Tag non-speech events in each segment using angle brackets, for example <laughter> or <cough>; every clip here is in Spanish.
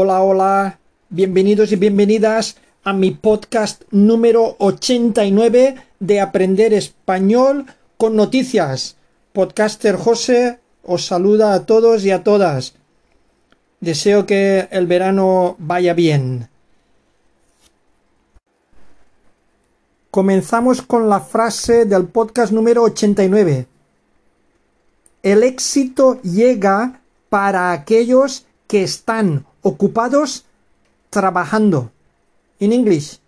Hola, hola, bienvenidos y bienvenidas a mi podcast número 89 de Aprender Español con Noticias. Podcaster José os saluda a todos y a todas. Deseo que el verano vaya bien. Comenzamos con la frase del podcast número 89. El éxito llega para aquellos que están ocupados trabajando. In English,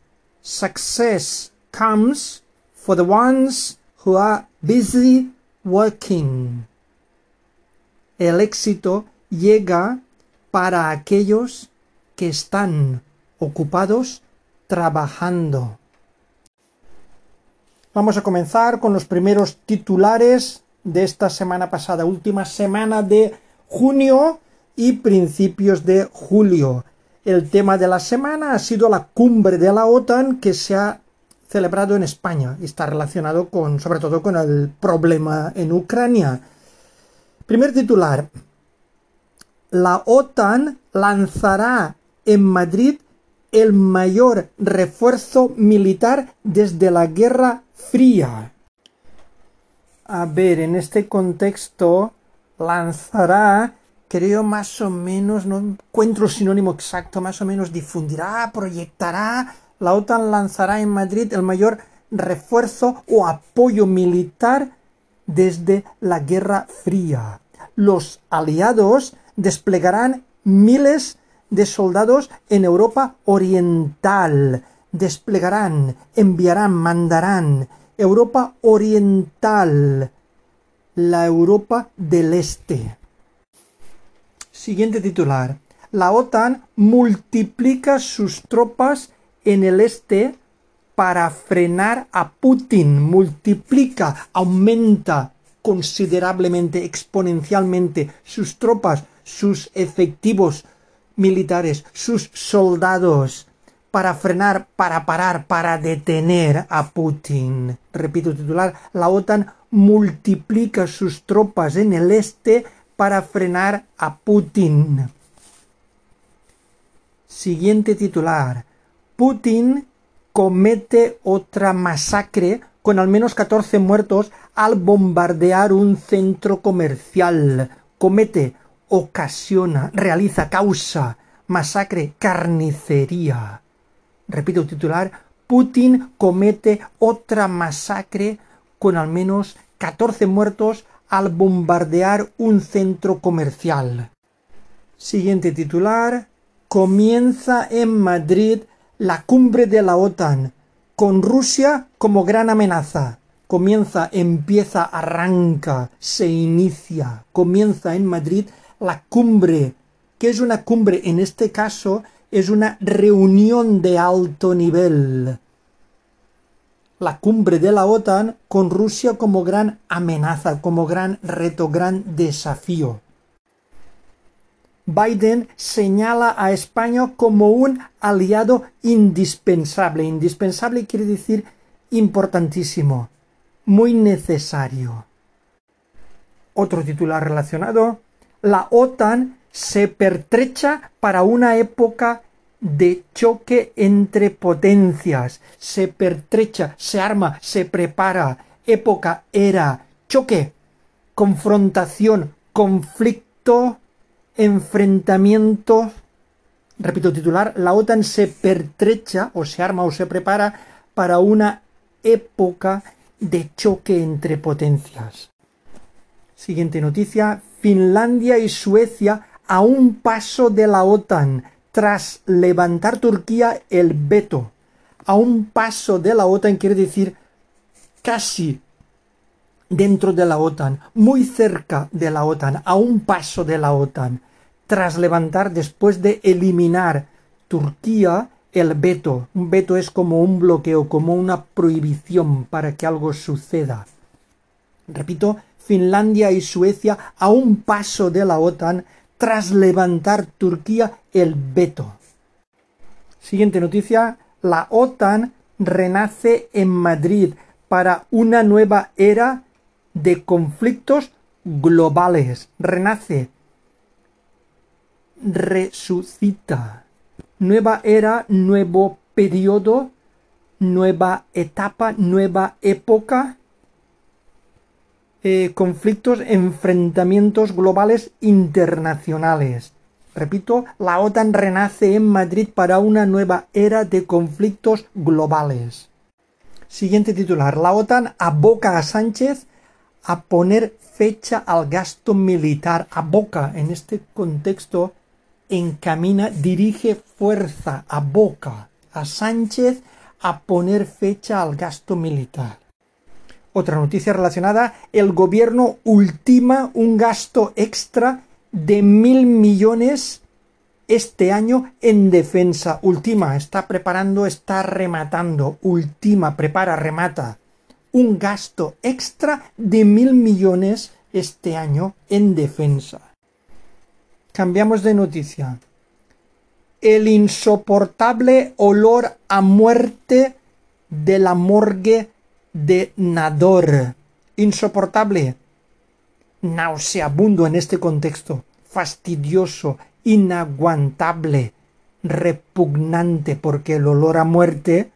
success comes for the ones who are busy working. El éxito llega para aquellos que están ocupados trabajando. Vamos a comenzar con los primeros titulares de esta semana pasada, última semana de junio y principios de julio. El tema de la semana ha sido la cumbre de la OTAN que se ha celebrado en España y está relacionado con, sobre todo con el problema en Ucrania. Primer titular. La OTAN lanzará en Madrid el mayor refuerzo militar desde la Guerra Fría. A ver, en este contexto lanzará, creo más o menos, no encuentro sinónimo exacto, más o menos difundirá, proyectará, la OTAN lanzará en Madrid el mayor refuerzo o apoyo militar desde la Guerra Fría. Los aliados desplegarán miles de soldados en Europa Oriental. Desplegarán, enviarán, mandarán. Europa Oriental. La Europa del Este. Siguiente titular. La OTAN multiplica sus tropas en el este para frenar a Putin. Multiplica, aumenta considerablemente, exponencialmente sus tropas, sus efectivos, militares, sus soldados, para frenar, para parar, para detener a Putin. Repito titular, la OTAN multiplica sus tropas en el este para frenar a Putin. Siguiente titular. Putin comete otra masacre con al menos 14 muertos al bombardear un centro comercial. Comete ocasiona, realiza, causa, masacre, carnicería. Repito titular, Putin comete otra masacre con al menos 14 muertos al bombardear un centro comercial. Siguiente titular, comienza en Madrid la cumbre de la OTAN, con Rusia como gran amenaza. Comienza, empieza, arranca, se inicia, comienza en Madrid la cumbre. ¿Qué es una cumbre? En este caso es una reunión de alto nivel. La cumbre de la OTAN con Rusia como gran amenaza, como gran reto, gran desafío. Biden señala a España como un aliado indispensable. Indispensable quiere decir importantísimo, muy necesario. Otro titular relacionado la OTAN se pertrecha para una época de choque entre potencias. Se pertrecha, se arma, se prepara. Época, era, choque, confrontación, conflicto, enfrentamiento. Repito titular, la OTAN se pertrecha o se arma o se prepara para una época de choque entre potencias. Siguiente noticia. Finlandia y Suecia a un paso de la OTAN tras levantar Turquía el veto. A un paso de la OTAN quiere decir casi dentro de la OTAN, muy cerca de la OTAN, a un paso de la OTAN, tras levantar después de eliminar Turquía el veto. Un veto es como un bloqueo, como una prohibición para que algo suceda. Repito, Finlandia y Suecia a un paso de la OTAN tras levantar Turquía el veto. Siguiente noticia. La OTAN renace en Madrid para una nueva era de conflictos globales. Renace. resucita. Nueva era, nuevo periodo, nueva etapa, nueva época, eh, conflictos, enfrentamientos globales internacionales. Repito, la OTAN renace en Madrid para una nueva era de conflictos globales. Siguiente titular. La OTAN aboca a Sánchez a poner fecha al gasto militar. Aboca en este contexto encamina, dirige fuerza, aboca a Sánchez a poner fecha al gasto militar. Otra noticia relacionada, el gobierno ultima un gasto extra de mil millones este año en defensa. Ultima, está preparando, está rematando. Ultima, prepara, remata. Un gasto extra de mil millones este año en defensa. Cambiamos de noticia. El insoportable olor a muerte de la morgue de Nador. Insoportable. Nauseabundo en este contexto. Fastidioso. Inaguantable. Repugnante porque el olor a muerte,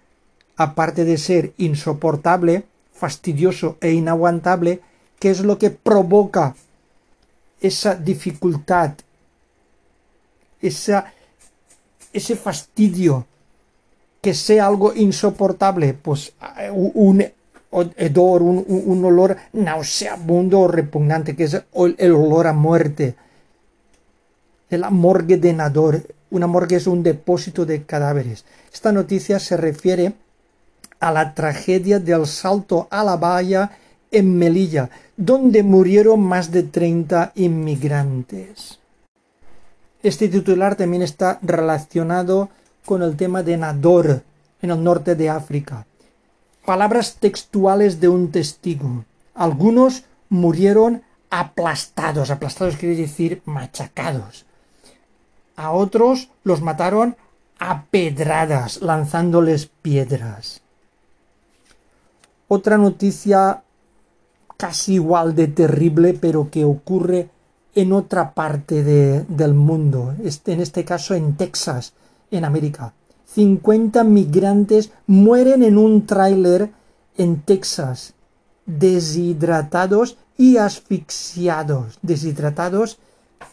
aparte de ser insoportable, fastidioso e inaguantable, ¿qué es lo que provoca esa dificultad, esa, ese fastidio, que sea algo insoportable, pues un hedor, un, olor nauseabundo o repugnante, que es el, olor a muerte. La morgue de Nador. Una morgue es un depósito de cadáveres. Esta noticia se refiere a la tragedia del salto a la valla en Melilla, donde murieron más de 30 inmigrantes. Este titular también está relacionado con el tema de Nador, en el norte de África. Palabras textuales de un testigo. Algunos murieron aplastados. Aplastados quiere decir machacados. A otros los mataron a pedradas, lanzándoles piedras. Otra noticia casi igual de terrible, pero que ocurre en otra parte del mundo, este, en este caso en Texas, en América. 50 migrantes mueren en un tráiler en Texas, deshidratados y asfixiados. Deshidratados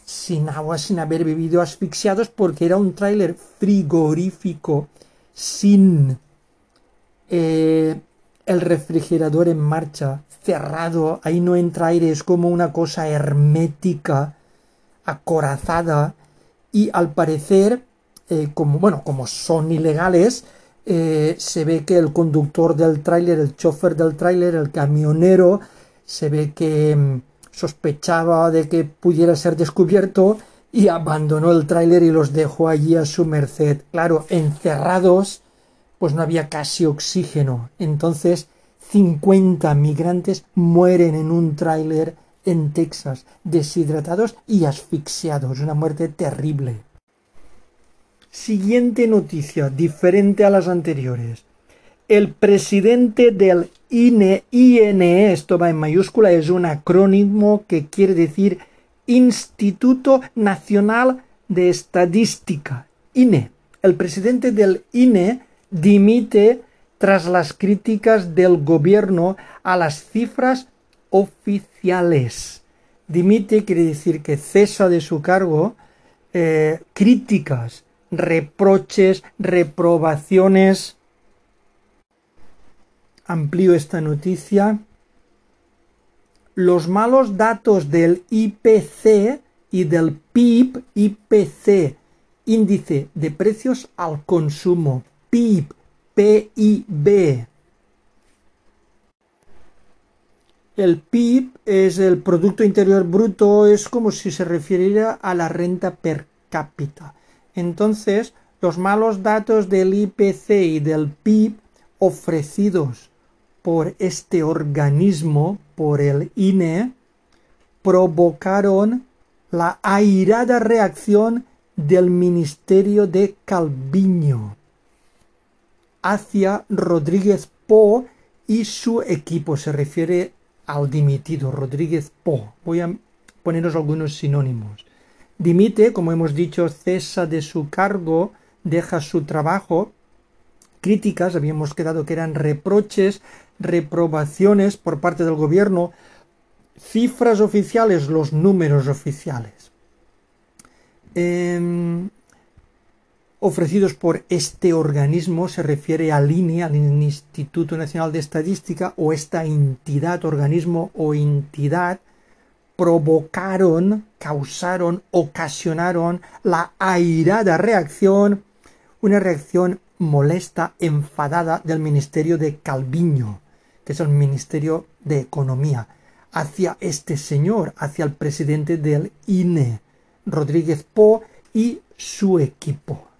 sin agua, sin haber bebido, asfixiados porque era un tráiler frigorífico sin eh, el refrigerador en marcha, cerrado, ahí no entra aire, es como una cosa hermética, acorazada, y al parecer eh, como, bueno, como son ilegales, eh, se ve que el conductor del tráiler, el chofer del tráiler, el camionero, se ve que mm, sospechaba de que pudiera ser descubierto y abandonó el tráiler y los dejó allí a su merced. Claro, encerrados, pues no había casi oxígeno. Entonces, 50 migrantes mueren en un tráiler en Texas, deshidratados y asfixiados. Una muerte terrible. Siguiente noticia, diferente a las anteriores. El presidente del INE, INE, esto va en mayúscula, es un acrónimo que quiere decir Instituto Nacional de Estadística, INE. El presidente del INE dimite tras las críticas del gobierno a las cifras oficiales. Dimite quiere decir que cesa de su cargo eh, críticas reproches, reprobaciones. Amplío esta noticia. Los malos datos del IPC y del PIB, IPC, índice de precios al consumo, PIB, PIB. El PIB es el Producto Interior Bruto, es como si se refiriera a la renta per cápita. Entonces, los malos datos del IPC y del PIB ofrecidos por este organismo, por el INE, provocaron la airada reacción del Ministerio de Calviño hacia Rodríguez Po y su equipo. Se refiere al dimitido Rodríguez Po. Voy a poneros algunos sinónimos. Dimite, como hemos dicho, cesa de su cargo, deja su trabajo. Críticas, habíamos quedado que eran reproches, reprobaciones por parte del gobierno, cifras oficiales, los números oficiales. Em, ofrecidos por este organismo se refiere al INE, al Instituto Nacional de Estadística, o esta entidad, organismo o entidad, provocaron, causaron, ocasionaron la airada reacción, una reacción molesta, enfadada del Ministerio de Calviño, que es el Ministerio de Economía, hacia este señor, hacia el presidente del INE, Rodríguez Po, y su equipo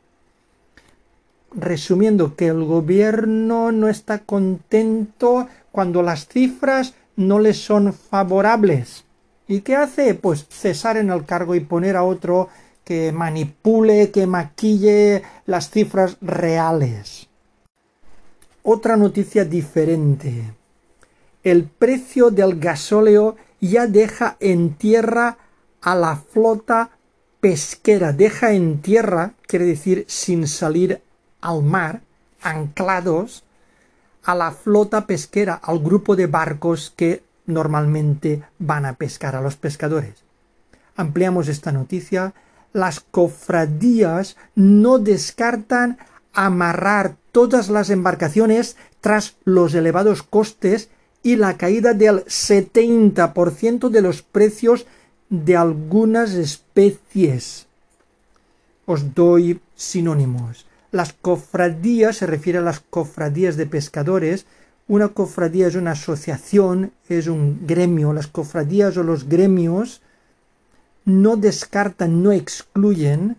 resumiendo que el gobierno no está contento cuando las cifras no le son favorables. ¿Y qué hace? Pues cesar en el cargo y poner a otro que manipule, que maquille las cifras reales. Otra noticia diferente. El precio del gasóleo ya deja en tierra a la flota pesquera. Deja en tierra, quiere decir sin salir al mar, anclados a la flota pesquera, al grupo de barcos que normalmente van a pescar a los pescadores. Ampliamos esta noticia. Las cofradías no descartan amarrar todas las embarcaciones tras los elevados costes y la caída del 70% de los precios de algunas especies. Os doy sinónimos. Las cofradías se refiere a las cofradías de pescadores. Una cofradía es una asociación, es un gremio. Las cofradías o los gremios no descartan, no excluyen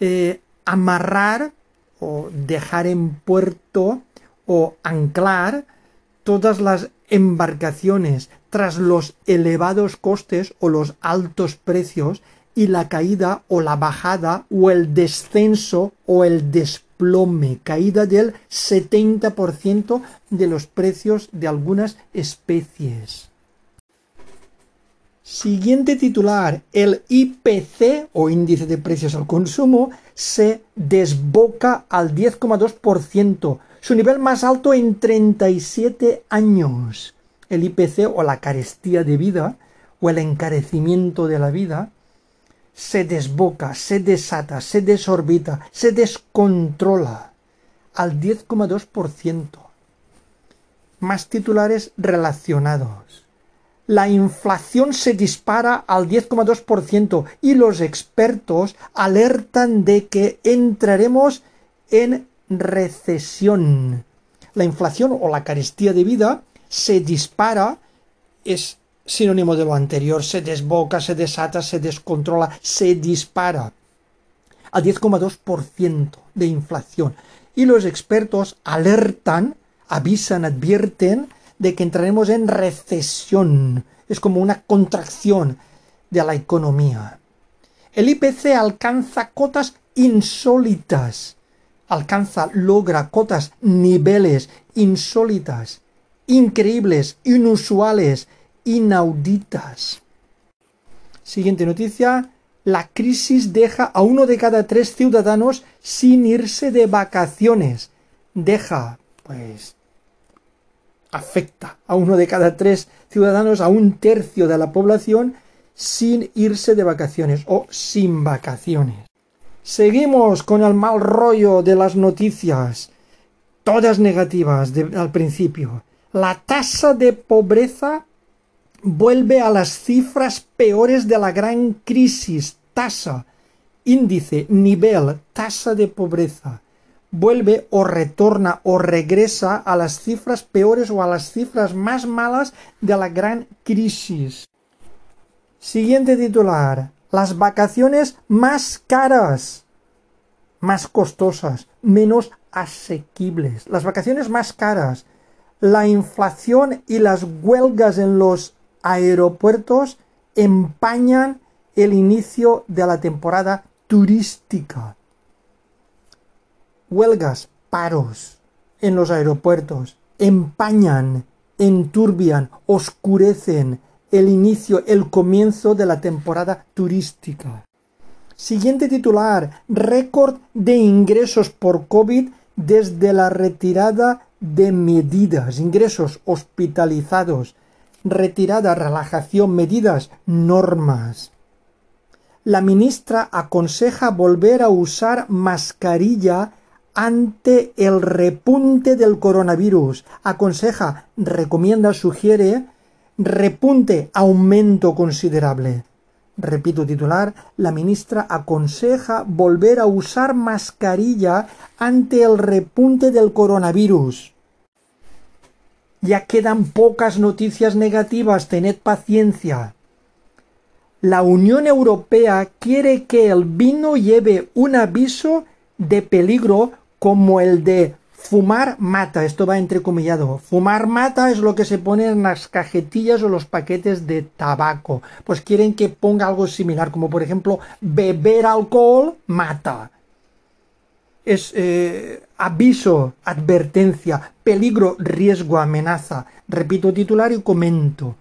eh, amarrar o dejar en puerto o anclar todas las embarcaciones tras los elevados costes o los altos precios y la caída o la bajada o el descenso o el desplome plome, caída del 70% de los precios de algunas especies. Siguiente titular, el IPC o índice de precios al consumo se desboca al 10,2%, su nivel más alto en 37 años. El IPC o la carestía de vida o el encarecimiento de la vida se desboca, se desata, se desorbita, se descontrola al 10,2%. Más titulares relacionados. La inflación se dispara al 10,2% y los expertos alertan de que entraremos en recesión. La inflación o la carestía de vida se dispara, es sinónimo de lo anterior, se desboca, se desata, se descontrola, se dispara al 10,2% de inflación. Y los expertos alertan, avisan, advierten de que entraremos en recesión. Es como una contracción de la economía. El IPC alcanza cotas insólitas. Alcanza, logra cotas, niveles insólitas, increíbles, inusuales, inauditas. Siguiente noticia. La crisis deja a uno de cada tres ciudadanos sin irse de vacaciones. Deja, pues, afecta a uno de cada tres ciudadanos, a un tercio de la población, sin irse de vacaciones o sin vacaciones. Seguimos con el mal rollo de las noticias, todas negativas al principio. La tasa de pobreza vuelve a las cifras peores de la gran crisis, tasa, índice, nivel, tasa de pobreza. Vuelve o retorna o regresa a las cifras peores o a las cifras más malas de la gran crisis. Siguiente titular. Las vacaciones más caras, más costosas, menos asequibles. Las vacaciones más caras. La inflación y las huelgas en los aeropuertos empañan el inicio de la temporada turística. Huelgas, paros en los aeropuertos empañan, enturbian, oscurecen el inicio, el comienzo de la temporada turística. Siguiente titular, récord de ingresos por COVID desde la retirada de medidas, ingresos hospitalizados, retirada, relajación, medidas, normas. La ministra aconseja volver a usar mascarilla ante el repunte del coronavirus. Aconseja, recomienda, sugiere repunte, aumento considerable. Repito titular, la ministra aconseja volver a usar mascarilla ante el repunte del coronavirus. Ya quedan pocas noticias negativas, tened paciencia. La Unión Europea quiere que el vino lleve un aviso de peligro como el de fumar mata, esto va entrecomillado. Fumar mata es lo que se pone en las cajetillas o los paquetes de tabaco. Pues quieren que ponga algo similar, como por ejemplo, beber alcohol mata. Es eh, aviso, advertencia, peligro, riesgo, amenaza. Repito titular y comento.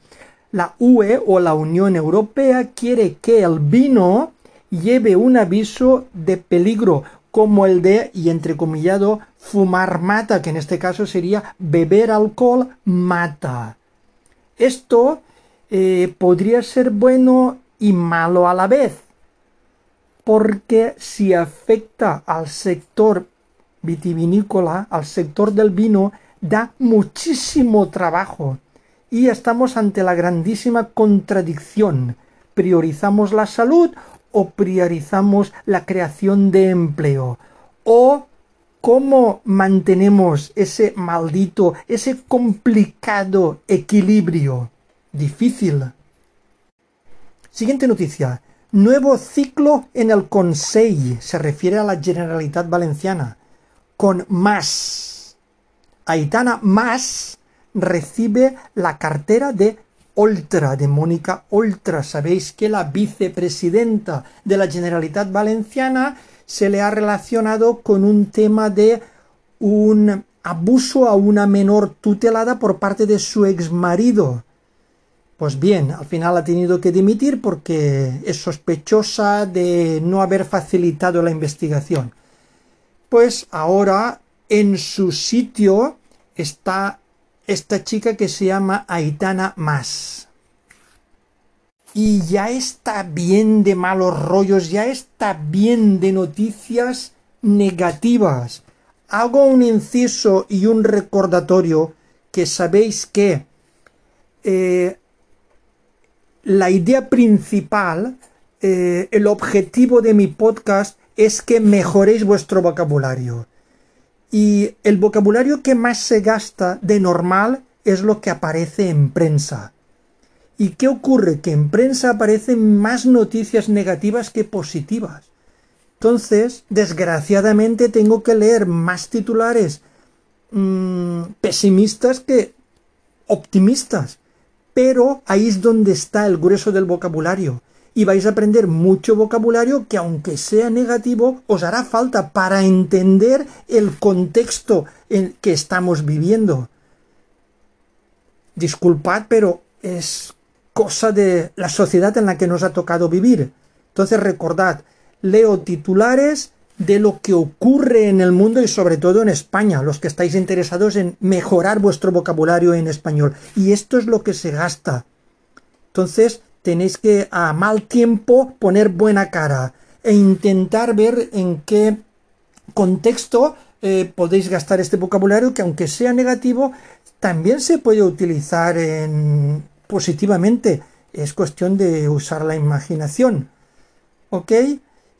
La UE o la Unión Europea quiere que el vino lleve un aviso de peligro como el de, y entrecomillado, fumar mata, que en este caso sería beber alcohol mata. Esto eh, podría ser bueno y malo a la vez, porque si afecta al sector vitivinícola, al sector del vino, da muchísimo trabajo. Y estamos ante la grandísima contradicción. ¿Priorizamos la salud o priorizamos la creación de empleo? ¿O cómo mantenemos ese maldito, ese complicado equilibrio? Difícil. Siguiente noticia. Nuevo ciclo en el Consell. Se refiere a la Generalitat Valenciana. Con más. Aitana Más recibe la cartera de Oltra, de Mónica Oltra. Sabéis que la vicepresidenta de la Generalitat Valenciana se le ha relacionado con un tema de un abuso a una menor tutelada por parte de su exmarido. Pues bien, al final ha tenido que dimitir porque es sospechosa de no haber facilitado la investigación. Pues ahora en su sitio está esta chica que se llama Aitana Más. Y ya está bien de malos rollos, ya está bien de noticias negativas. Hago un inciso y un recordatorio que sabéis que eh, la idea principal, eh, el objetivo de mi podcast es que mejoréis vuestro vocabulario. Y el vocabulario que más se gasta de normal es lo que aparece en prensa. ¿Y qué ocurre? Que en prensa aparecen más noticias negativas que positivas. Entonces, desgraciadamente, tengo que leer más titulares mm, pesimistas que optimistas. Pero ahí es donde está el grueso del vocabulario y vais a aprender mucho vocabulario que aunque sea negativo os hará falta para entender el contexto en que estamos viviendo. Disculpad, pero es cosa de la sociedad en la que nos ha tocado vivir. Entonces recordad, leo titulares de lo que ocurre en el mundo y sobre todo en España, los que estáis interesados en mejorar vuestro vocabulario en español. Y esto es lo que se gasta. Entonces, tenéis que a mal tiempo poner buena cara e intentar ver en qué contexto eh, podéis gastar este vocabulario que aunque sea negativo también se puede utilizar en positivamente es cuestión de usar la imaginación ¿ok?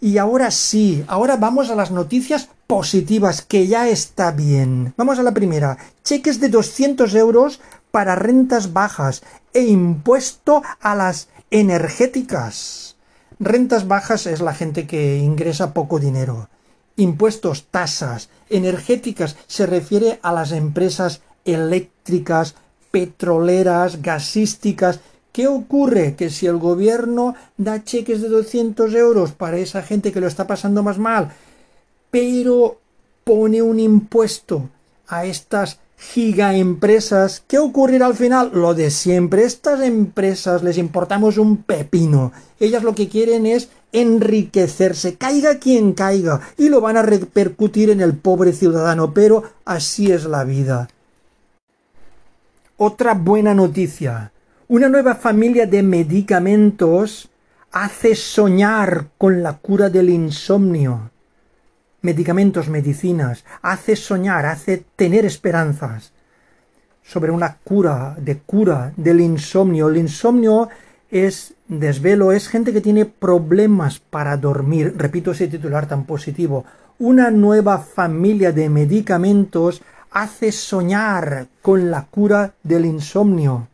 Y ahora sí ahora vamos a las noticias positivas que ya está bien vamos a la primera cheques de 200 euros para rentas bajas e impuesto a las energéticas. Rentas bajas es la gente que ingresa poco dinero. Impuestos, tasas. Energéticas se refiere a las empresas eléctricas, petroleras, gasísticas. ¿Qué ocurre? Que si el gobierno da cheques de 200 euros para esa gente que lo está pasando más mal, pero pone un impuesto a estas gigaempresas, ¿qué ocurrirá al final? Lo de siempre. Estas empresas les importamos un pepino. Ellas lo que quieren es enriquecerse, caiga quien caiga, y lo van a repercutir en el pobre ciudadano, pero así es la vida. Otra buena noticia. Una nueva familia de medicamentos hace soñar con la cura del insomnio. Medicamentos, medicinas, hace soñar, hace tener esperanzas sobre una cura, de cura del insomnio. El insomnio es desvelo, es gente que tiene problemas para dormir. Repito ese titular tan positivo. Una nueva familia de medicamentos hace soñar con la cura del insomnio.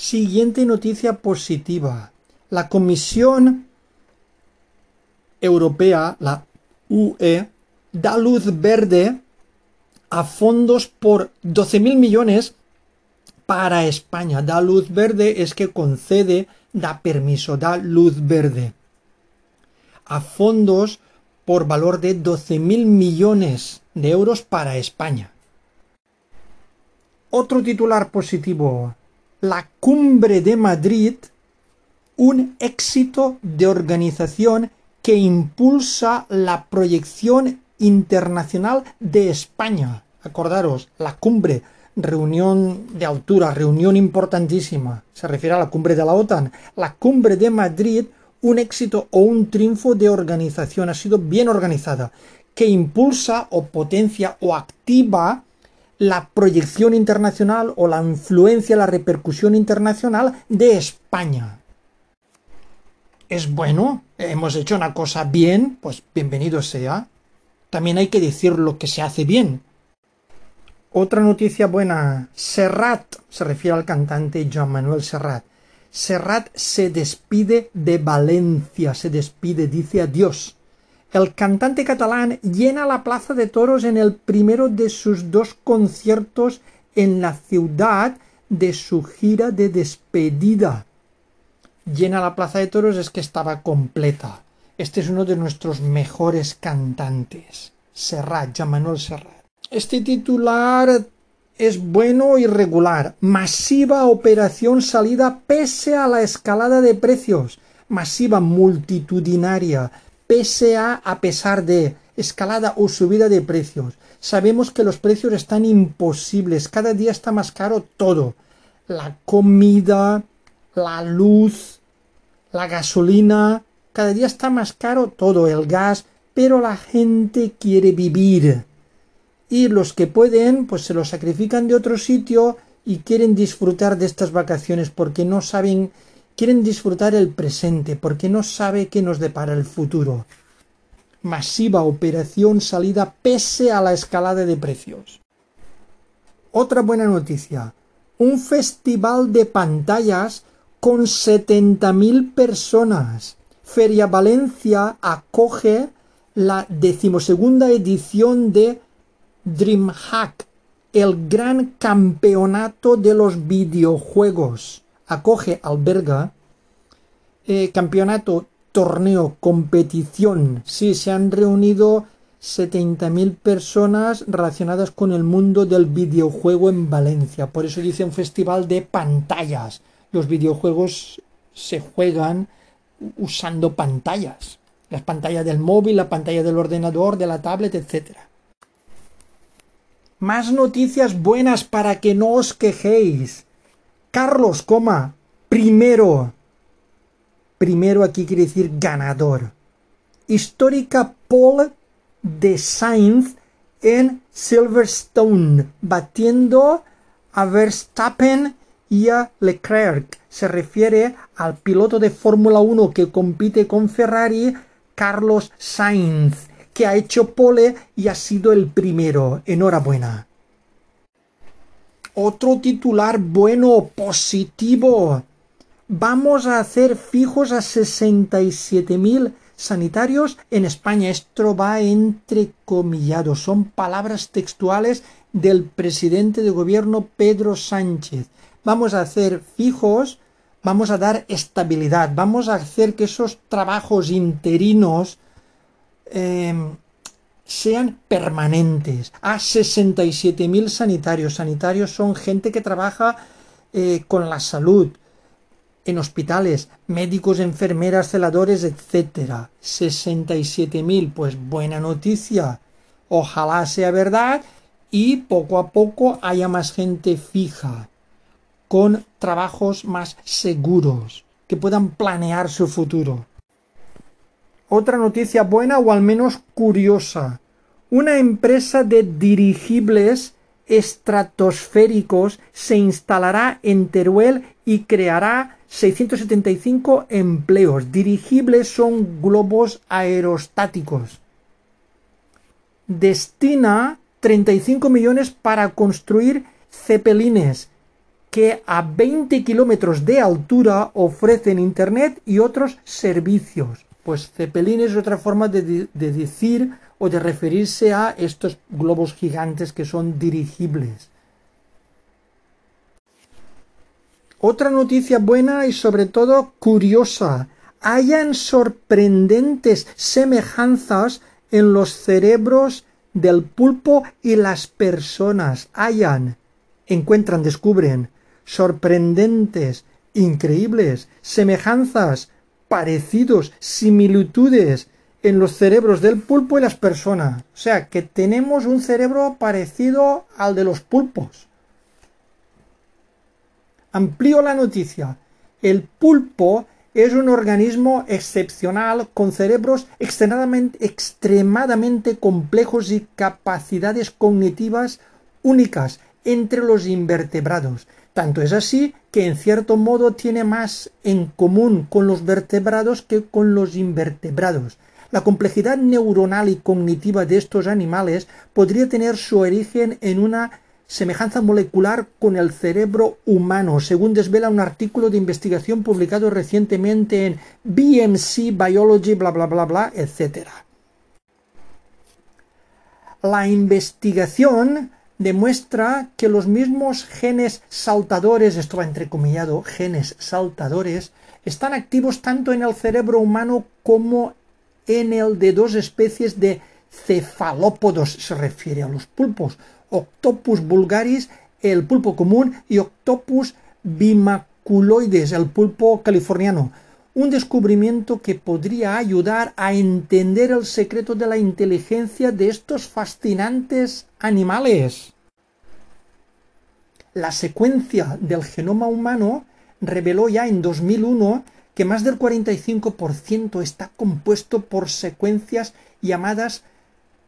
Siguiente noticia positiva. La Comisión Europea, la UE, da luz verde a fondos por 12.000 millones para España. Da luz verde es que concede, da permiso, da luz verde a fondos por valor de 12.000 millones de euros para España. Otro titular positivo. La cumbre de Madrid, un éxito de organización que impulsa la proyección internacional de España. Acordaros, la cumbre, reunión de altura, reunión importantísima. Se refiere a la cumbre de la OTAN. La cumbre de Madrid, un éxito o un triunfo de organización, ha sido bien organizada, que impulsa o potencia o activa la proyección internacional o la influencia, la repercusión internacional de España. Es bueno, hemos hecho una cosa bien, pues bienvenido sea también hay que decir lo que se hace bien. Otra noticia buena. Serrat, se refiere al cantante Joan Manuel Serrat. Serrat se despide de Valencia, se despide, dice adiós. El cantante catalán llena la Plaza de Toros en el primero de sus dos conciertos en la ciudad de su gira de despedida. Llena la Plaza de Toros es que estaba completa. Este es uno de nuestros mejores cantantes, Serrat, Jean Serrat. Este titular es bueno y regular. Masiva operación salida pese a la escalada de precios. Masiva multitudinaria, pese a a pesar de escalada o subida de precios. Sabemos que los precios están imposibles, cada día está más caro todo. La comida, la luz, la gasolina, cada día está más caro todo el gas, pero la gente quiere vivir. Y los que pueden, pues se lo sacrifican de otro sitio y quieren disfrutar de estas vacaciones porque no saben, quieren disfrutar el presente porque no sabe qué nos depara el futuro. Masiva operación salida pese a la escalada de precios. Otra buena noticia. Un festival de pantallas con 70.000 personas. Feria Valencia acoge la decimosegunda edición de DreamHack, el gran campeonato de los videojuegos. Acoge, alberga, eh, campeonato, torneo, competición. Sí, se han reunido 70.000 personas relacionadas con el mundo del videojuego en Valencia. Por eso dice un festival de pantallas. Los videojuegos se juegan usando pantallas. Las pantallas del móvil, la pantalla del ordenador, de la tablet, etc. Más noticias buenas para que no os quejéis. Carlos, coma, primero. Primero aquí quiere decir ganador. Histórica pole de Sainz en Silverstone, batiendo a Verstappen y a Leclerc. Se refiere al piloto de Fórmula 1 que compite con Ferrari, Carlos Sainz, que ha hecho pole y ha sido el primero. Enhorabuena. Otro titular bueno, positivo. Vamos a hacer fijos a 67.000 sanitarios en España. Esto va entrecomillado. Son palabras textuales del presidente de gobierno Pedro Sánchez vamos a hacer fijos, vamos a dar estabilidad, vamos a hacer que esos trabajos interinos em, sean permanentes. A 67.000 sanitarios. Sanitarios son gente que trabaja eh, con la salud, en hospitales, médicos, enfermeras, celadores, etc. 67.000, pues buena noticia. Ojalá sea verdad y poco a poco haya más gente fija, con trabajos más seguros, que puedan planear su futuro. Otra noticia buena o al menos curiosa. Una empresa de dirigibles estratosféricos se instalará en Teruel y creará 675 empleos. Dirigibles son globos aerostáticos. Destina 35 millones para construir cepelines que a 20 kilómetros de altura ofrecen internet y otros servicios. Pues cepelines es otra forma de, de decir o de referirse a estos globos gigantes que son dirigibles. Otra noticia buena y sobre todo curiosa. Hayan sorprendentes semejanzas en los cerebros del pulpo y las personas. Hayan, encuentran, descubren sorprendentes, increíbles, semejanzas, parecidos, similitudes en los cerebros del pulpo y las personas. O sea, que tenemos un cerebro parecido al de los pulpos. Amplío la noticia. El pulpo es un organismo excepcional con cerebros extremadamente, extremadamente complejos y capacidades cognitivas únicas entre los invertebrados. Tanto es así que en cierto modo tiene más en común con los vertebrados que con los invertebrados. La complejidad neuronal y cognitiva de estos animales podría tener su origen en una semejanza molecular con el cerebro humano, según desvela un artículo de investigación publicado recientemente en BMC Biology, bla bla bla bla, etc. La investigación demuestra que los mismos genes saltadores, esto va entrecomillado, genes saltadores, están activos tanto en el cerebro humano como en el de dos especies de cefalópodos, se refiere a los pulpos, Octopus vulgaris, el pulpo común, y Octopus bimaculoides, el pulpo californiano. Un descubrimiento que podría ayudar a entender el secreto de la inteligencia de estos fascinantes animales. La secuencia del genoma humano reveló ya en 2001 que más del 45% está compuesto por secuencias llamadas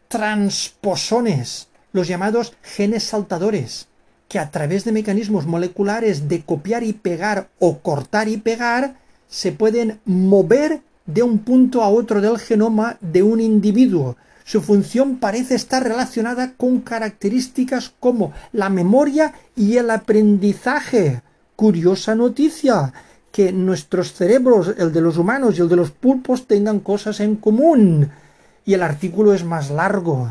transposones, los llamados genes saltadores, que a través de mecanismos moleculares de copiar y pegar o cortar y pegar se pueden mover de un punto a otro del genoma de un individuo. Su función parece estar relacionada con características como la memoria y el aprendizaje. Curiosa noticia que nuestros cerebros, el de los humanos y el de los pulpos, tengan cosas en común. Y el artículo es más largo.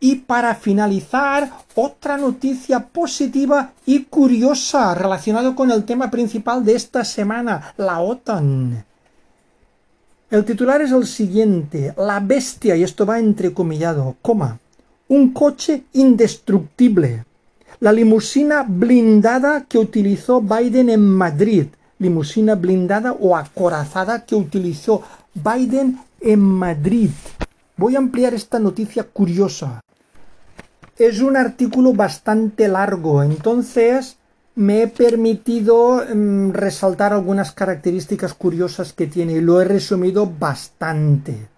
Y para finalizar, otra noticia positiva y curiosa relacionada con el tema principal de esta semana, la OTAN. El titular es el siguiente, la bestia, y esto va entrecomillado, coma, un coche indestructible la limusina blindada que utilizó Biden en Madrid, limusina blindada o acorazada que utilizó Biden en Madrid. Voy a ampliar esta noticia curiosa. Es un artículo bastante largo, entonces me he permitido mm, resaltar algunas características curiosas que tiene y lo he resumido bastante.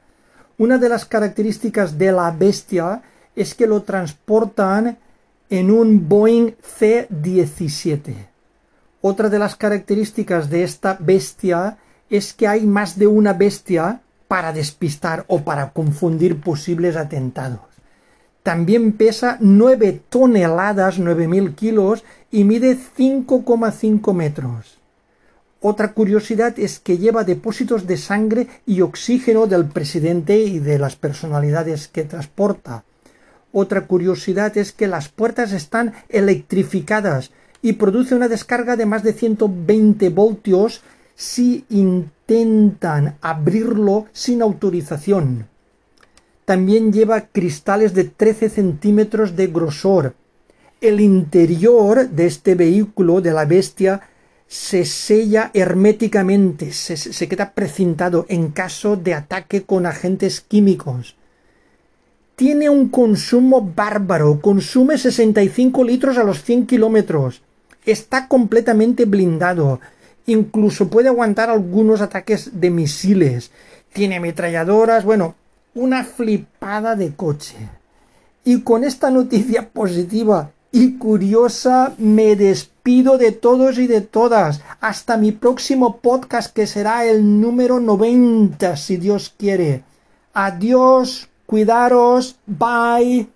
Una de las características de la bestia es que lo transportan en un Boeing C-17. Otra de las características de esta bestia es que hay más de una bestia para despistar o para confundir posibles atentados. También pesa 9 toneladas, 9.000 kilos, y mide 5,5 metros. Otra curiosidad es que lleva depósitos de sangre y oxígeno del presidente y de las personalidades que transporta. Otra curiosidad es que las puertas están electrificadas y produce una descarga de más de 120 voltios si intentan abrirlo sin autorización. También lleva cristales de 13 centímetros de grosor. El interior de este vehículo de la bestia se sella herméticamente, se, se, queda precintado en caso de ataque con agentes químicos. Tiene un consumo bárbaro, consume 65 litros a los 100 kilómetros. Está completamente blindado. Incluso puede aguantar algunos ataques de misiles. Tiene ametralladoras, bueno, una flipada de coche. Y con esta noticia <laughs> positiva y curiosa me despido de todos y de todas. Hasta mi próximo podcast que será el número 90, si Dios quiere. Adiós, cuidaros, bye.